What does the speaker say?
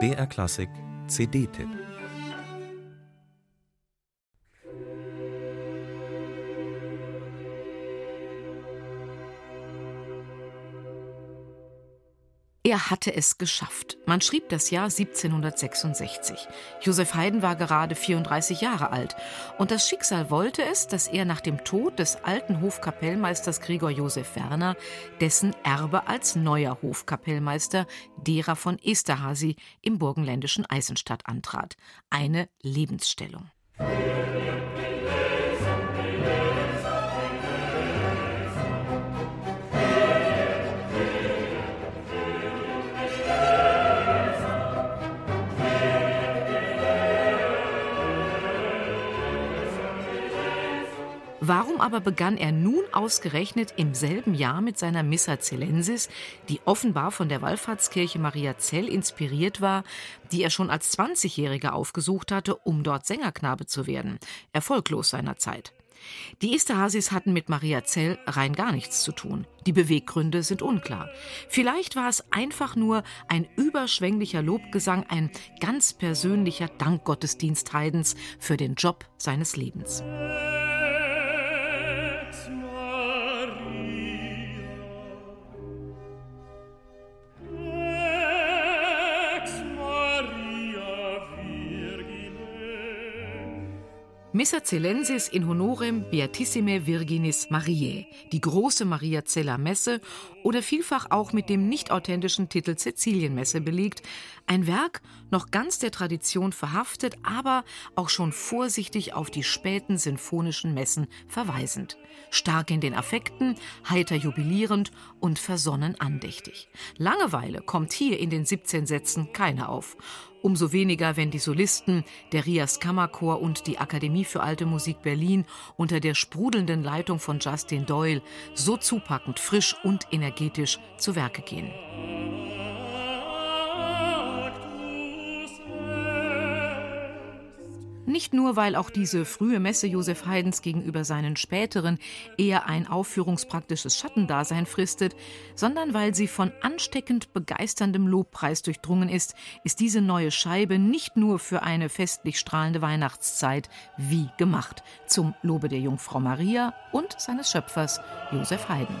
BR Klassik CD-Tipp Er hatte es geschafft. Man schrieb das Jahr 1766. Josef Haydn war gerade 34 Jahre alt. Und das Schicksal wollte es, dass er nach dem Tod des alten Hofkapellmeisters Gregor Josef Werner dessen Erbe als neuer Hofkapellmeister derer von Esterhazy im burgenländischen Eisenstadt antrat. Eine Lebensstellung. Warum aber begann er nun ausgerechnet im selben Jahr mit seiner Missa Cellensis, die offenbar von der Wallfahrtskirche Maria Zell inspiriert war, die er schon als 20-Jähriger aufgesucht hatte, um dort Sängerknabe zu werden, erfolglos seinerzeit. Die Esterhazys hatten mit Maria Zell rein gar nichts zu tun. Die Beweggründe sind unklar. Vielleicht war es einfach nur ein überschwänglicher Lobgesang, ein ganz persönlicher Dankgottesdienst Haydns für den Job seines Lebens. Missa Celensis in honorem Beatissime Virginis Mariae, die große Mariazeller Messe oder vielfach auch mit dem nicht authentischen Titel Cäcilienmesse belegt, ein Werk noch ganz der Tradition verhaftet, aber auch schon vorsichtig auf die späten sinfonischen Messen verweisend. Stark in den Affekten, heiter jubilierend und versonnen andächtig. Langeweile kommt hier in den 17 Sätzen keine auf. Umso weniger, wenn die Solisten, der Rias Kammerchor und die Für Alte Musik Berlin unter der sprudelnden Leitung von Justin Doyle so zupackend, frisch und energetisch zu Werke gehen. Nicht nur, weil auch diese frühe Messe Josef Haydns gegenüber seinen späteren eher ein aufführungspraktisches Schattendasein fristet, sondern weil sie von ansteckend begeisterndem Lobpreis durchdrungen ist, ist diese neue Scheibe nicht nur für eine festlich strahlende Weihnachtszeit wie gemacht, zum Lobe der Jungfrau Maria und seines Schöpfers Josef Haydn.